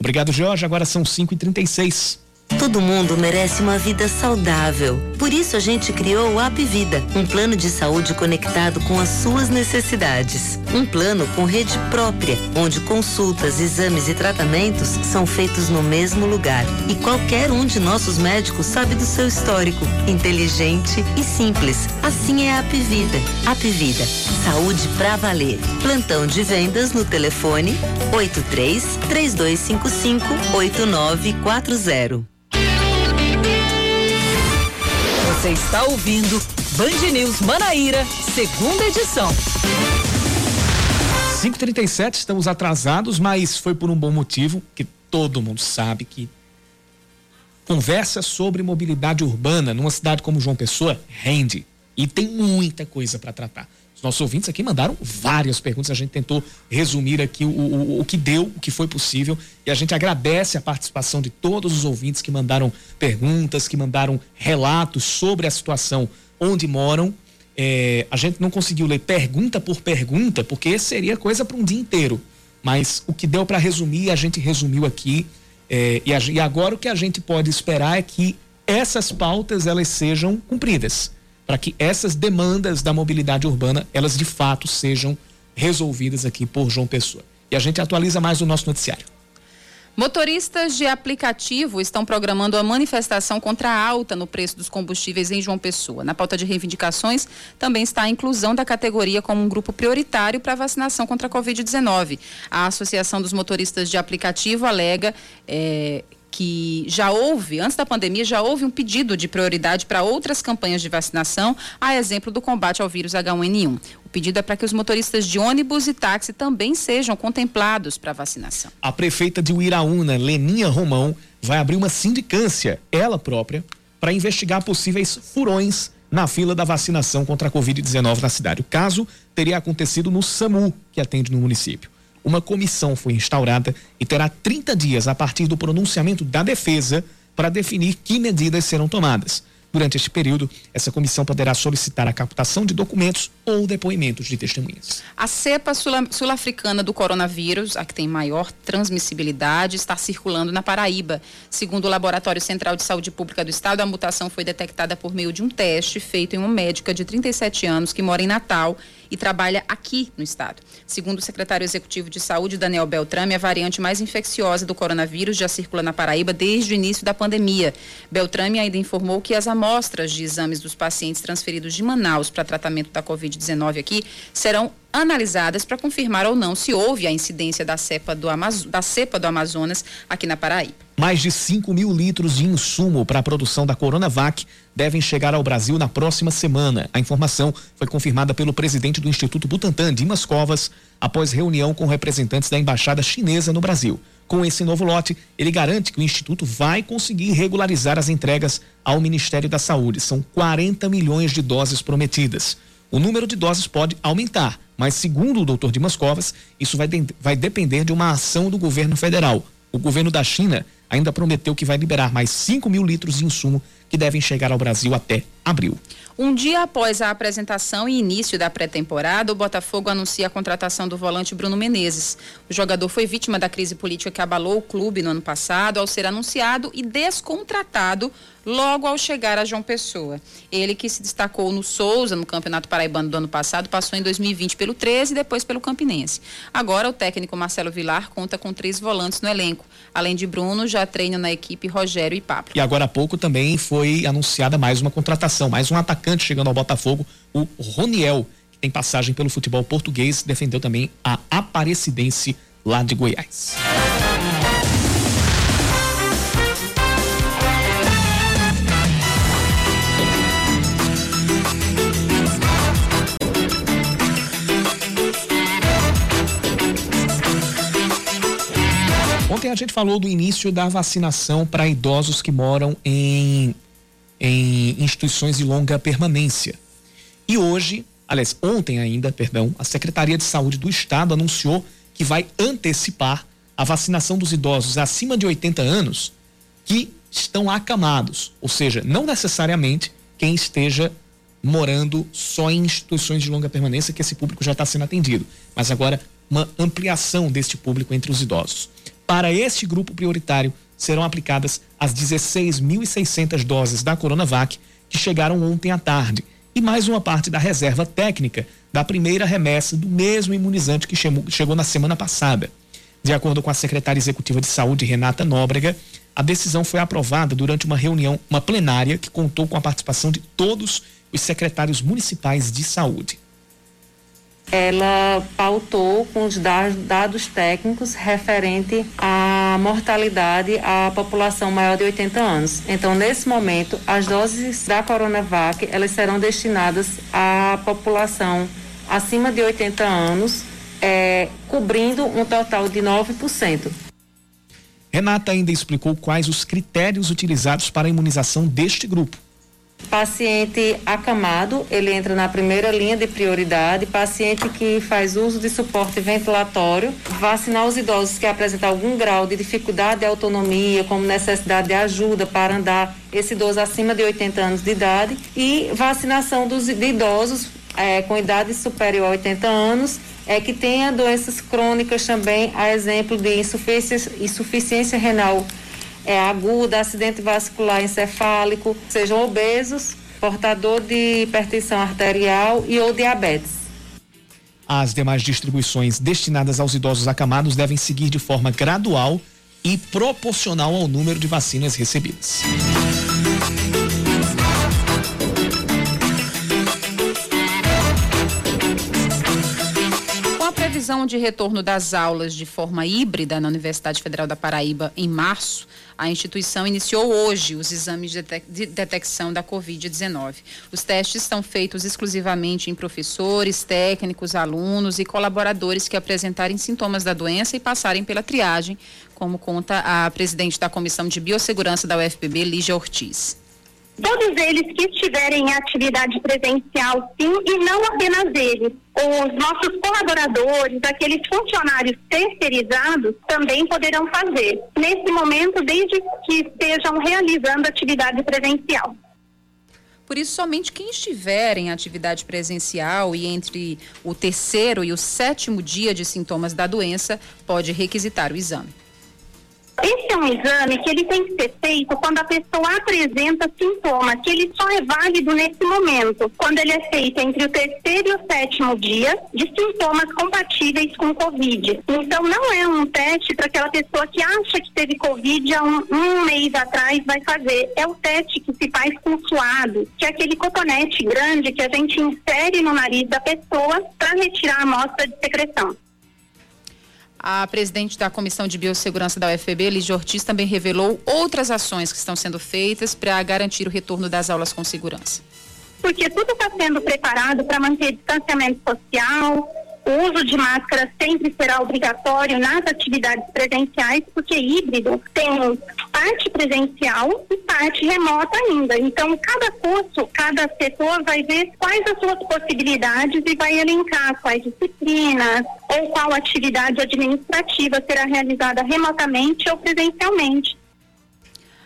Obrigado, Jorge. Agora são 5h36. Todo mundo merece uma vida saudável. Por isso a gente criou o App Vida, um plano de saúde conectado com as suas necessidades. Um plano com rede própria, onde consultas, exames e tratamentos são feitos no mesmo lugar. E qualquer um de nossos médicos sabe do seu histórico. Inteligente e simples. Assim é a App Vida. App Vida. Saúde pra valer. Plantão de vendas no telefone 83 3255 8940. Você está ouvindo Band News Manaíra, segunda edição. 5h37, estamos atrasados, mas foi por um bom motivo, que todo mundo sabe que conversa sobre mobilidade urbana numa cidade como João Pessoa rende. E tem muita coisa para tratar. Nossos ouvintes aqui mandaram várias perguntas, a gente tentou resumir aqui o, o, o que deu, o que foi possível, e a gente agradece a participação de todos os ouvintes que mandaram perguntas, que mandaram relatos sobre a situação onde moram. É, a gente não conseguiu ler pergunta por pergunta, porque seria coisa para um dia inteiro. Mas o que deu para resumir, a gente resumiu aqui. É, e, a, e agora o que a gente pode esperar é que essas pautas elas sejam cumpridas para que essas demandas da mobilidade urbana, elas de fato sejam resolvidas aqui por João Pessoa. E a gente atualiza mais o nosso noticiário. Motoristas de aplicativo estão programando a manifestação contra a alta no preço dos combustíveis em João Pessoa. Na pauta de reivindicações também está a inclusão da categoria como um grupo prioritário para vacinação contra a Covid-19. A Associação dos Motoristas de Aplicativo alega é, que já houve, antes da pandemia, já houve um pedido de prioridade para outras campanhas de vacinação, a exemplo do combate ao vírus H1N1. O pedido é para que os motoristas de ônibus e táxi também sejam contemplados para vacinação. A prefeita de Uiraúna, Leninha Romão, vai abrir uma sindicância, ela própria, para investigar possíveis furões na fila da vacinação contra a Covid-19 na cidade. O caso teria acontecido no SAMU, que atende no município uma comissão foi instaurada e terá 30 dias a partir do pronunciamento da defesa para definir que medidas serão tomadas. Durante este período, essa comissão poderá solicitar a captação de documentos ou depoimentos de testemunhas. A cepa sul-africana do coronavírus, a que tem maior transmissibilidade, está circulando na Paraíba. Segundo o Laboratório Central de Saúde Pública do Estado, a mutação foi detectada por meio de um teste feito em uma médica de 37 anos que mora em Natal e trabalha aqui no estado. Segundo o secretário executivo de saúde, Daniel Beltrame, a variante mais infecciosa do coronavírus já circula na Paraíba desde o início da pandemia. Beltrame ainda informou que as amostras de exames dos pacientes transferidos de Manaus para tratamento da Covid-19 aqui serão analisadas para confirmar ou não se houve a incidência da cepa do, Amazo da cepa do Amazonas aqui na Paraíba. Mais de 5 mil litros de insumo para a produção da Coronavac devem chegar ao Brasil na próxima semana. A informação foi confirmada pelo presidente do Instituto Butantan, Dimas Covas, após reunião com representantes da embaixada chinesa no Brasil. Com esse novo lote, ele garante que o Instituto vai conseguir regularizar as entregas ao Ministério da Saúde. São 40 milhões de doses prometidas. O número de doses pode aumentar, mas segundo o doutor Dimas Covas, isso vai, de, vai depender de uma ação do governo federal. O governo da China ainda prometeu que vai liberar mais 5 mil litros de insumo que devem chegar ao Brasil até abril. Um dia após a apresentação e início da pré-temporada, o Botafogo anuncia a contratação do volante Bruno Menezes. O jogador foi vítima da crise política que abalou o clube no ano passado ao ser anunciado e descontratado logo ao chegar a João Pessoa. Ele que se destacou no Souza, no Campeonato Paraibano do ano passado, passou em 2020 pelo 13 e depois pelo Campinense. Agora o técnico Marcelo Vilar conta com três volantes no elenco. Além de Bruno, já treina na equipe Rogério e Pablo. E agora há pouco também foi anunciada mais uma contratação, mais um atacante chegando ao Botafogo, o Roniel, que tem passagem pelo futebol português, defendeu também a Aparecidense lá de Goiás. Ontem a gente falou do início da vacinação para idosos que moram em, em instituições de longa permanência. E hoje, aliás, ontem ainda, perdão, a Secretaria de Saúde do Estado anunciou que vai antecipar a vacinação dos idosos acima de 80 anos que estão acamados, ou seja, não necessariamente quem esteja morando só em instituições de longa permanência, que esse público já está sendo atendido, mas agora uma ampliação deste público entre os idosos. Para este grupo prioritário, serão aplicadas as 16.600 doses da Coronavac que chegaram ontem à tarde e mais uma parte da reserva técnica da primeira remessa do mesmo imunizante que chegou na semana passada. De acordo com a secretária executiva de saúde, Renata Nóbrega, a decisão foi aprovada durante uma reunião, uma plenária, que contou com a participação de todos os secretários municipais de saúde. Ela pautou com os dados técnicos referente à mortalidade à população maior de 80 anos. Então, nesse momento, as doses da Coronavac, elas serão destinadas à população acima de 80 anos, é, cobrindo um total de 9%. Renata ainda explicou quais os critérios utilizados para a imunização deste grupo. Paciente acamado, ele entra na primeira linha de prioridade. Paciente que faz uso de suporte ventilatório, vacinar os idosos que apresentam algum grau de dificuldade de autonomia, como necessidade de ajuda para andar, esse idoso acima de 80 anos de idade, e vacinação dos de idosos é, com idade superior a 80 anos é que tenha doenças crônicas também, a exemplo de insuficiência, insuficiência renal é, aguda, acidente vascular encefálico, sejam obesos, portador de hipertensão arterial e ou diabetes. As demais distribuições destinadas aos idosos acamados devem seguir de forma gradual e proporcional ao número de vacinas recebidas. Previsão de retorno das aulas de forma híbrida na Universidade Federal da Paraíba em março, a instituição iniciou hoje os exames de detecção da Covid-19. Os testes são feitos exclusivamente em professores, técnicos, alunos e colaboradores que apresentarem sintomas da doença e passarem pela triagem, como conta a presidente da Comissão de Biossegurança da UFPB, Lígia Ortiz todos eles que estiverem em atividade presencial, sim, e não apenas eles. Os nossos colaboradores, aqueles funcionários terceirizados, também poderão fazer. Nesse momento, desde que estejam realizando atividade presencial. Por isso, somente quem estiver em atividade presencial e entre o terceiro e o sétimo dia de sintomas da doença pode requisitar o exame. Esse é um exame que ele tem que ser feito quando a pessoa apresenta sintomas, que ele só é válido nesse momento, quando ele é feito entre o terceiro e o sétimo dia de sintomas compatíveis com Covid. Então, não é um teste para aquela pessoa que acha que teve Covid há um, um mês atrás vai fazer. É o teste que se faz com suado, que é aquele cotonete grande que a gente insere no nariz da pessoa para retirar a amostra de secreção. A presidente da Comissão de Biossegurança da UFPB, Lígia Ortiz, também revelou outras ações que estão sendo feitas para garantir o retorno das aulas com segurança. Porque tudo está sendo preparado para manter distanciamento social, o uso de máscara sempre será obrigatório nas atividades presenciais, porque híbrido tem parte presencial e parte remota ainda. Então, cada curso, cada setor vai ver quais as suas possibilidades e vai elencar quais disciplinas ou qual atividade administrativa será realizada remotamente ou presencialmente.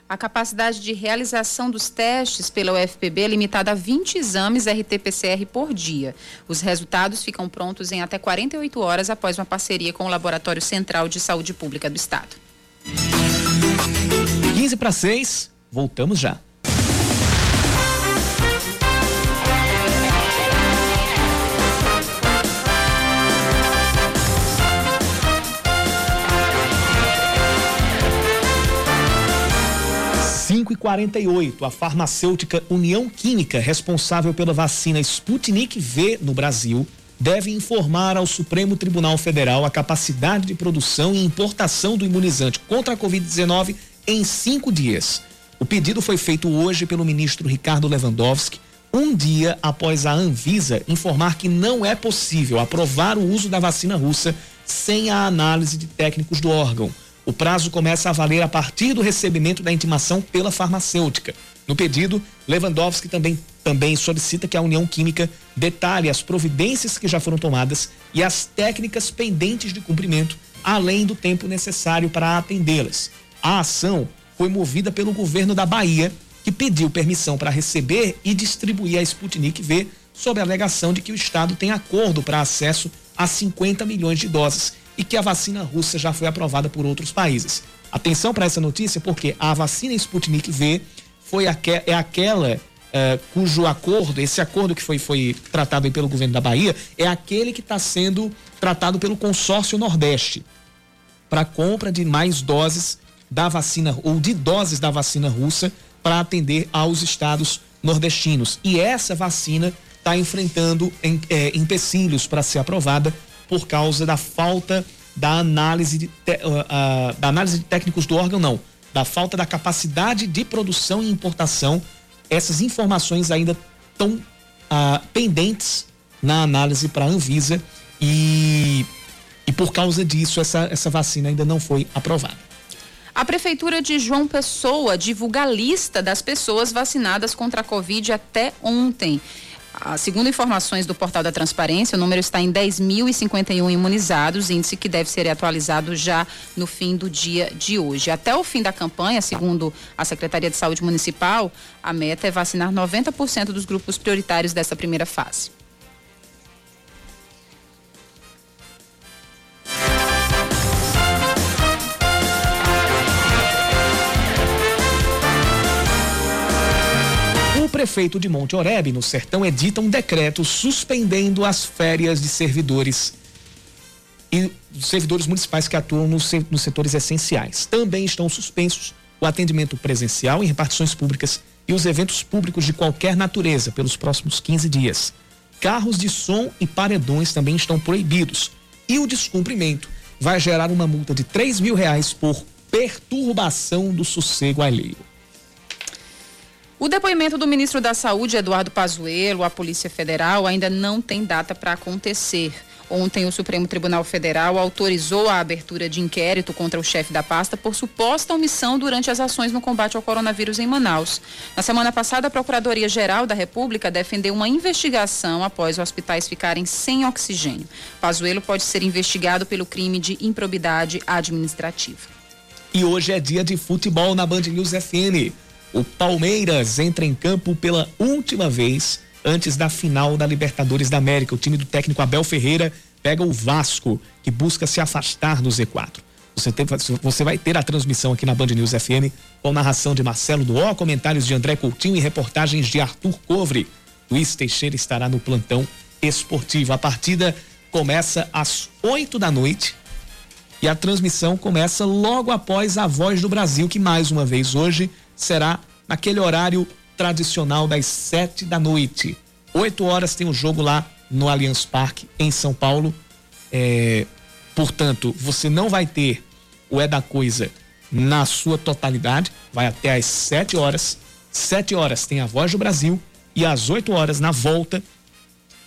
A capacidade de realização dos testes pela UFPB é limitada a 20 exames RT-PCR por dia. Os resultados ficam prontos em até 48 horas após uma parceria com o Laboratório Central de Saúde Pública do Estado. 15 para 6, voltamos já. 5 48, a farmacêutica União Química, responsável pela vacina Sputnik V no Brasil, deve informar ao Supremo Tribunal Federal a capacidade de produção e importação do imunizante contra a Covid-19 em cinco dias. O pedido foi feito hoje pelo ministro Ricardo Lewandowski, um dia após a Anvisa informar que não é possível aprovar o uso da vacina russa sem a análise de técnicos do órgão. O prazo começa a valer a partir do recebimento da intimação pela farmacêutica. No pedido, Lewandowski também, também solicita que a União Química detalhe as providências que já foram tomadas e as técnicas pendentes de cumprimento, além do tempo necessário para atendê-las. A ação foi movida pelo governo da Bahia, que pediu permissão para receber e distribuir a Sputnik V sob a alegação de que o Estado tem acordo para acesso a 50 milhões de doses e que a vacina russa já foi aprovada por outros países. Atenção para essa notícia, porque a vacina Sputnik V foi aque, é aquela uh, cujo acordo, esse acordo que foi, foi tratado pelo governo da Bahia, é aquele que está sendo tratado pelo consórcio Nordeste para compra de mais doses da vacina ou de doses da vacina russa para atender aos estados nordestinos. E essa vacina está enfrentando em, é, empecilhos para ser aprovada por causa da falta da análise de, te, uh, uh, da análise de técnicos do órgão, não, da falta da capacidade de produção e importação. Essas informações ainda estão uh, pendentes na análise para a Anvisa e, e por causa disso essa, essa vacina ainda não foi aprovada. A Prefeitura de João Pessoa divulga a lista das pessoas vacinadas contra a Covid até ontem. Segundo informações do portal da Transparência, o número está em 10.051 imunizados, índice que deve ser atualizado já no fim do dia de hoje. Até o fim da campanha, segundo a Secretaria de Saúde Municipal, a meta é vacinar 90% dos grupos prioritários dessa primeira fase. Prefeito de Monte Oreb, no Sertão, edita um decreto suspendendo as férias de servidores e servidores municipais que atuam nos, nos setores essenciais. Também estão suspensos o atendimento presencial em repartições públicas e os eventos públicos de qualquer natureza pelos próximos 15 dias. Carros de som e paredões também estão proibidos. E o descumprimento vai gerar uma multa de 3 mil reais por perturbação do sossego alheio. O depoimento do ministro da Saúde, Eduardo Pazuello, à Polícia Federal, ainda não tem data para acontecer. Ontem, o Supremo Tribunal Federal autorizou a abertura de inquérito contra o chefe da pasta por suposta omissão durante as ações no combate ao coronavírus em Manaus. Na semana passada, a Procuradoria-Geral da República defendeu uma investigação após hospitais ficarem sem oxigênio. Pazuello pode ser investigado pelo crime de improbidade administrativa. E hoje é dia de futebol na Band News FM. O Palmeiras entra em campo pela última vez antes da final da Libertadores da América. O time do técnico Abel Ferreira pega o Vasco, que busca se afastar do Z4. Você, tem, você vai ter a transmissão aqui na Band News FM com narração de Marcelo Duó, comentários de André Coutinho e reportagens de Arthur Covre. Luiz Teixeira estará no plantão esportivo. A partida começa às 8 da noite e a transmissão começa logo após a Voz do Brasil, que mais uma vez hoje será naquele horário tradicional das sete da noite. Oito horas tem o um jogo lá no Allianz Parque, em São Paulo. É, portanto, você não vai ter o É da Coisa na sua totalidade, vai até às sete horas. Sete horas tem a Voz do Brasil e às oito horas, na volta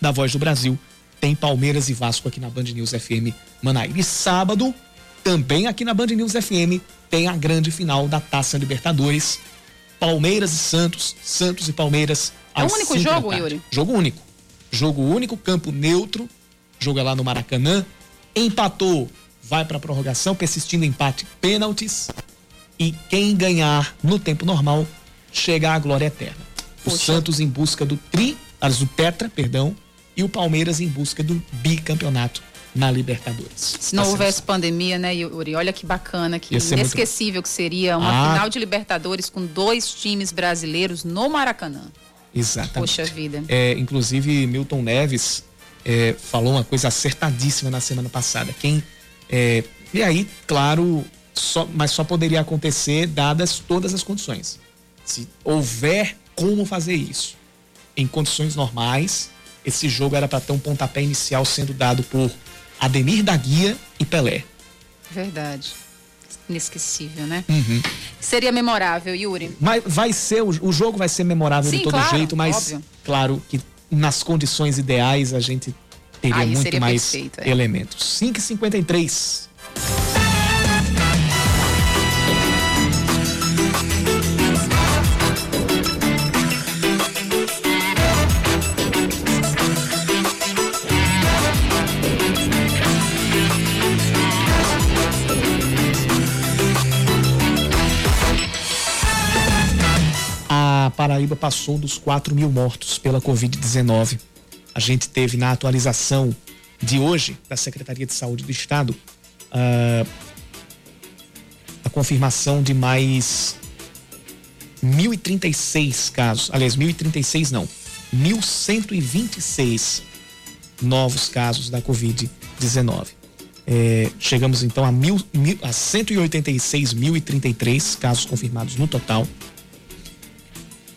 da Voz do Brasil, tem Palmeiras e Vasco aqui na Band News FM Manaíra. E sábado, também aqui na Band News FM, tem a grande final da Taça Libertadores. Palmeiras e Santos, Santos e Palmeiras. É um único jogo, Yuri? Jogo único. Jogo único, campo neutro. Joga lá no Maracanã. Empatou, vai para prorrogação, persistindo empate, pênaltis. E quem ganhar no tempo normal chega à glória eterna. O Poxa. Santos em busca do tri, do tetra, perdão, e o Palmeiras em busca do bicampeonato na Libertadores. Se não houvesse pandemia, né, Yuri? Olha que bacana, que inesquecível muito... que seria uma ah. final de Libertadores com dois times brasileiros no Maracanã. Exatamente. Poxa vida. É, inclusive, Milton Neves é, falou uma coisa acertadíssima na semana passada. Quem. É, e aí, claro, só, mas só poderia acontecer dadas todas as condições. Se houver como fazer isso em condições normais, esse jogo era para ter um pontapé inicial sendo dado por Ademir da Guia e Pelé. Verdade. Inesquecível, né? Uhum. Seria memorável, Yuri. Mas vai ser, o, jogo vai ser memorável Sim, de todo claro, jeito, mas óbvio. claro que nas condições ideais a gente teria Aí muito mais perfeito, é. elementos. 5h53. Paraíba passou dos 4 mil mortos pela Covid-19. A gente teve na atualização de hoje da Secretaria de Saúde do Estado uh, a confirmação de mais 1.036 casos. Aliás, 1.036 não. 1.126 novos casos da Covid-19. É, chegamos então a, mil, mil, a 186.033 casos confirmados no total.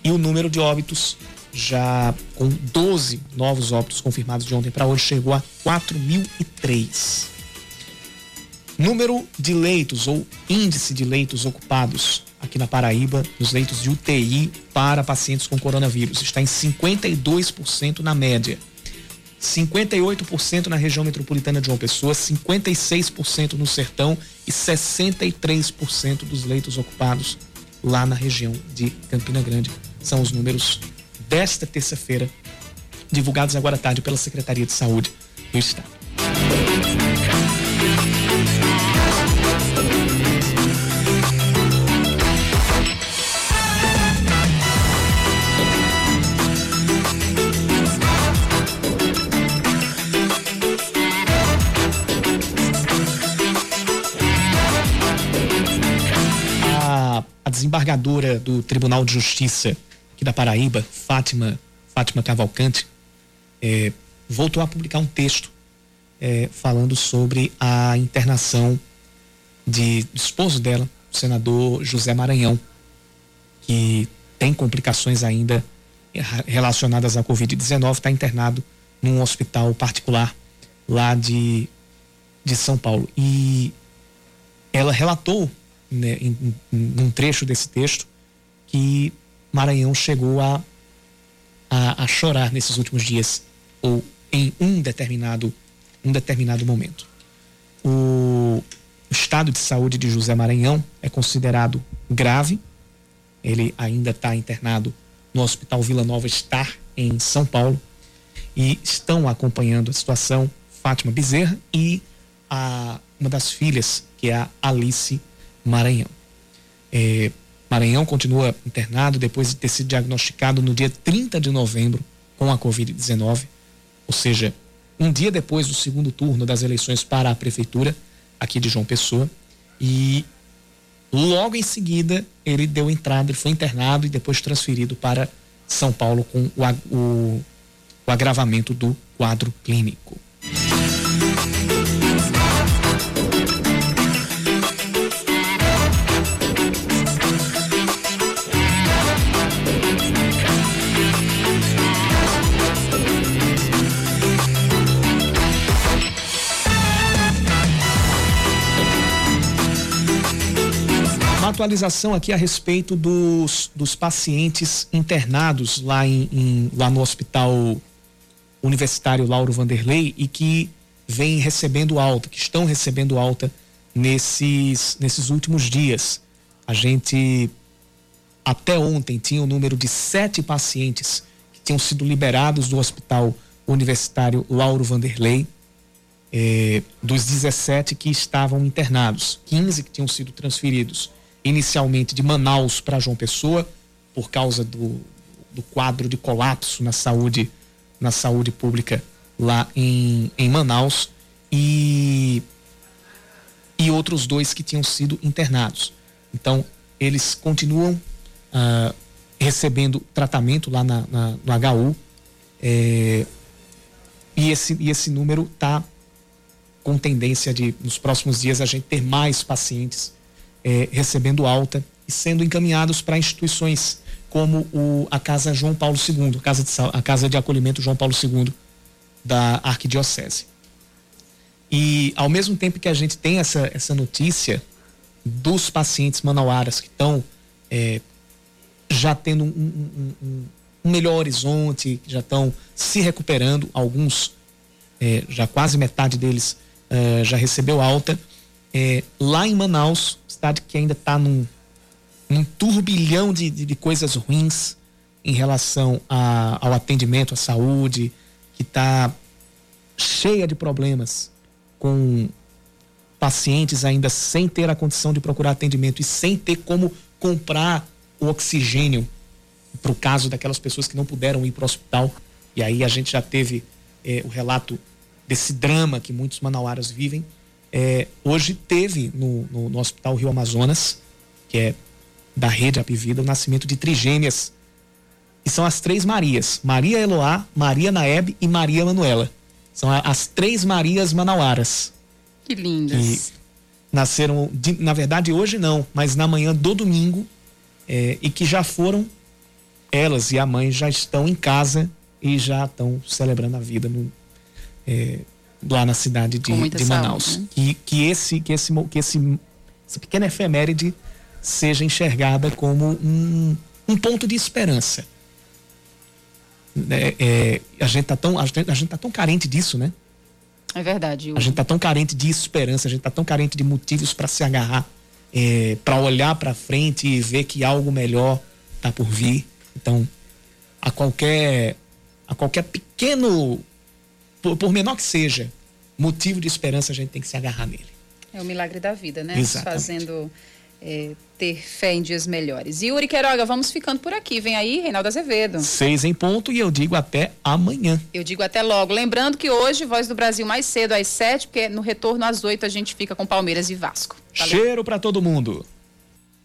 E o número de óbitos, já com 12 novos óbitos confirmados de ontem para hoje, chegou a 4.003. Número de leitos ou índice de leitos ocupados aqui na Paraíba, nos leitos de UTI para pacientes com coronavírus, está em 52% na média. 58% na região metropolitana de João Pessoa, 56% no Sertão e 63% dos leitos ocupados lá na região de Campina Grande. São os números desta terça-feira, divulgados agora à tarde pela Secretaria de Saúde do Estado. Desembargadora do Tribunal de Justiça aqui da Paraíba, Fátima, Fátima Cavalcante, é, voltou a publicar um texto é, falando sobre a internação de, do esposo dela, o senador José Maranhão, que tem complicações ainda relacionadas à Covid-19, está internado num hospital particular lá de, de São Paulo. E ela relatou né, em, em, num trecho desse texto que Maranhão chegou a, a, a, chorar nesses últimos dias ou em um determinado um determinado momento. O, o estado de saúde de José Maranhão é considerado grave. Ele ainda está internado no Hospital Vila Nova Star em São Paulo e estão acompanhando a situação Fátima Bezerra e a uma das filhas que é a Alice Maranhão. É, Maranhão continua internado depois de ter sido diagnosticado no dia 30 de novembro com a Covid-19, ou seja, um dia depois do segundo turno das eleições para a prefeitura aqui de João Pessoa. E logo em seguida ele deu entrada, ele foi internado e depois transferido para São Paulo com o, o, o agravamento do quadro clínico. Atualização aqui a respeito dos, dos pacientes internados lá, em, em, lá no Hospital Universitário Lauro Vanderlei e que vêm recebendo alta, que estão recebendo alta nesses, nesses últimos dias. A gente até ontem tinha o um número de sete pacientes que tinham sido liberados do Hospital Universitário Lauro Vanderlei. Eh, dos 17 que estavam internados, 15 que tinham sido transferidos inicialmente de Manaus para João Pessoa, por causa do, do quadro de colapso na saúde, na saúde pública lá em, em Manaus, e, e outros dois que tinham sido internados. Então, eles continuam ah, recebendo tratamento lá na, na no HU, é, e, esse, e esse número está com tendência de, nos próximos dias, a gente ter mais pacientes é, recebendo alta e sendo encaminhados para instituições como o, a Casa João Paulo II, a Casa, de, a Casa de Acolhimento João Paulo II da Arquidiocese. E ao mesmo tempo que a gente tem essa, essa notícia dos pacientes manauaras que estão é, já tendo um, um, um, um, melhor horizonte, já estão se recuperando, alguns, é, já quase metade deles é, já recebeu alta. É, lá em Manaus, cidade que ainda está num, num turbilhão de, de, de, coisas ruins em relação a, ao atendimento à saúde, que está cheia de problemas com pacientes ainda sem ter a condição de procurar atendimento e sem ter como comprar o oxigênio para o caso daquelas pessoas que não puderam ir para o hospital. E aí a gente já teve eh, o relato desse drama que muitos manauaras vivem. É, hoje teve no, no, no, Hospital Rio Amazonas, que é da rede Apivida, o nascimento de trigêmeas. E são as três Marias: Maria Eloá, Maria Naeb e Maria Manuela. São a, as três Marias Manauaras. Que lindas. Que nasceram, de, na verdade, hoje não, mas na manhã do domingo. É, e que já foram, elas e a mãe já estão em casa e já estão celebrando a vida no, é, lá na cidade de, de Manaus. Saúde, né? que, que, esse, que, esse, que esse, essa pequena efeméride seja enxergada como um, um ponto de esperança. É, é, a gente tá tão a gente, a gente tá tão carente disso, né? É verdade. A gente tá tão carente de esperança, a gente tá tão carente de motivos para se agarrar, é, para olhar para frente e ver que algo melhor tá por vir. Então, a qualquer a qualquer pequeno por, por menor que seja, motivo de esperança a gente tem que se agarrar nele. É o milagre da vida, né? Exatamente. Fazendo é, ter fé em dias melhores. E Uri Queiroga, vamos ficando por aqui. Vem aí, Reinaldo Azevedo. Seis em ponto e eu digo até amanhã. Eu digo até logo. Lembrando que hoje, Voz do Brasil mais cedo às sete, porque no retorno às oito a gente fica com Palmeiras e Vasco. Valeu. Cheiro para todo mundo.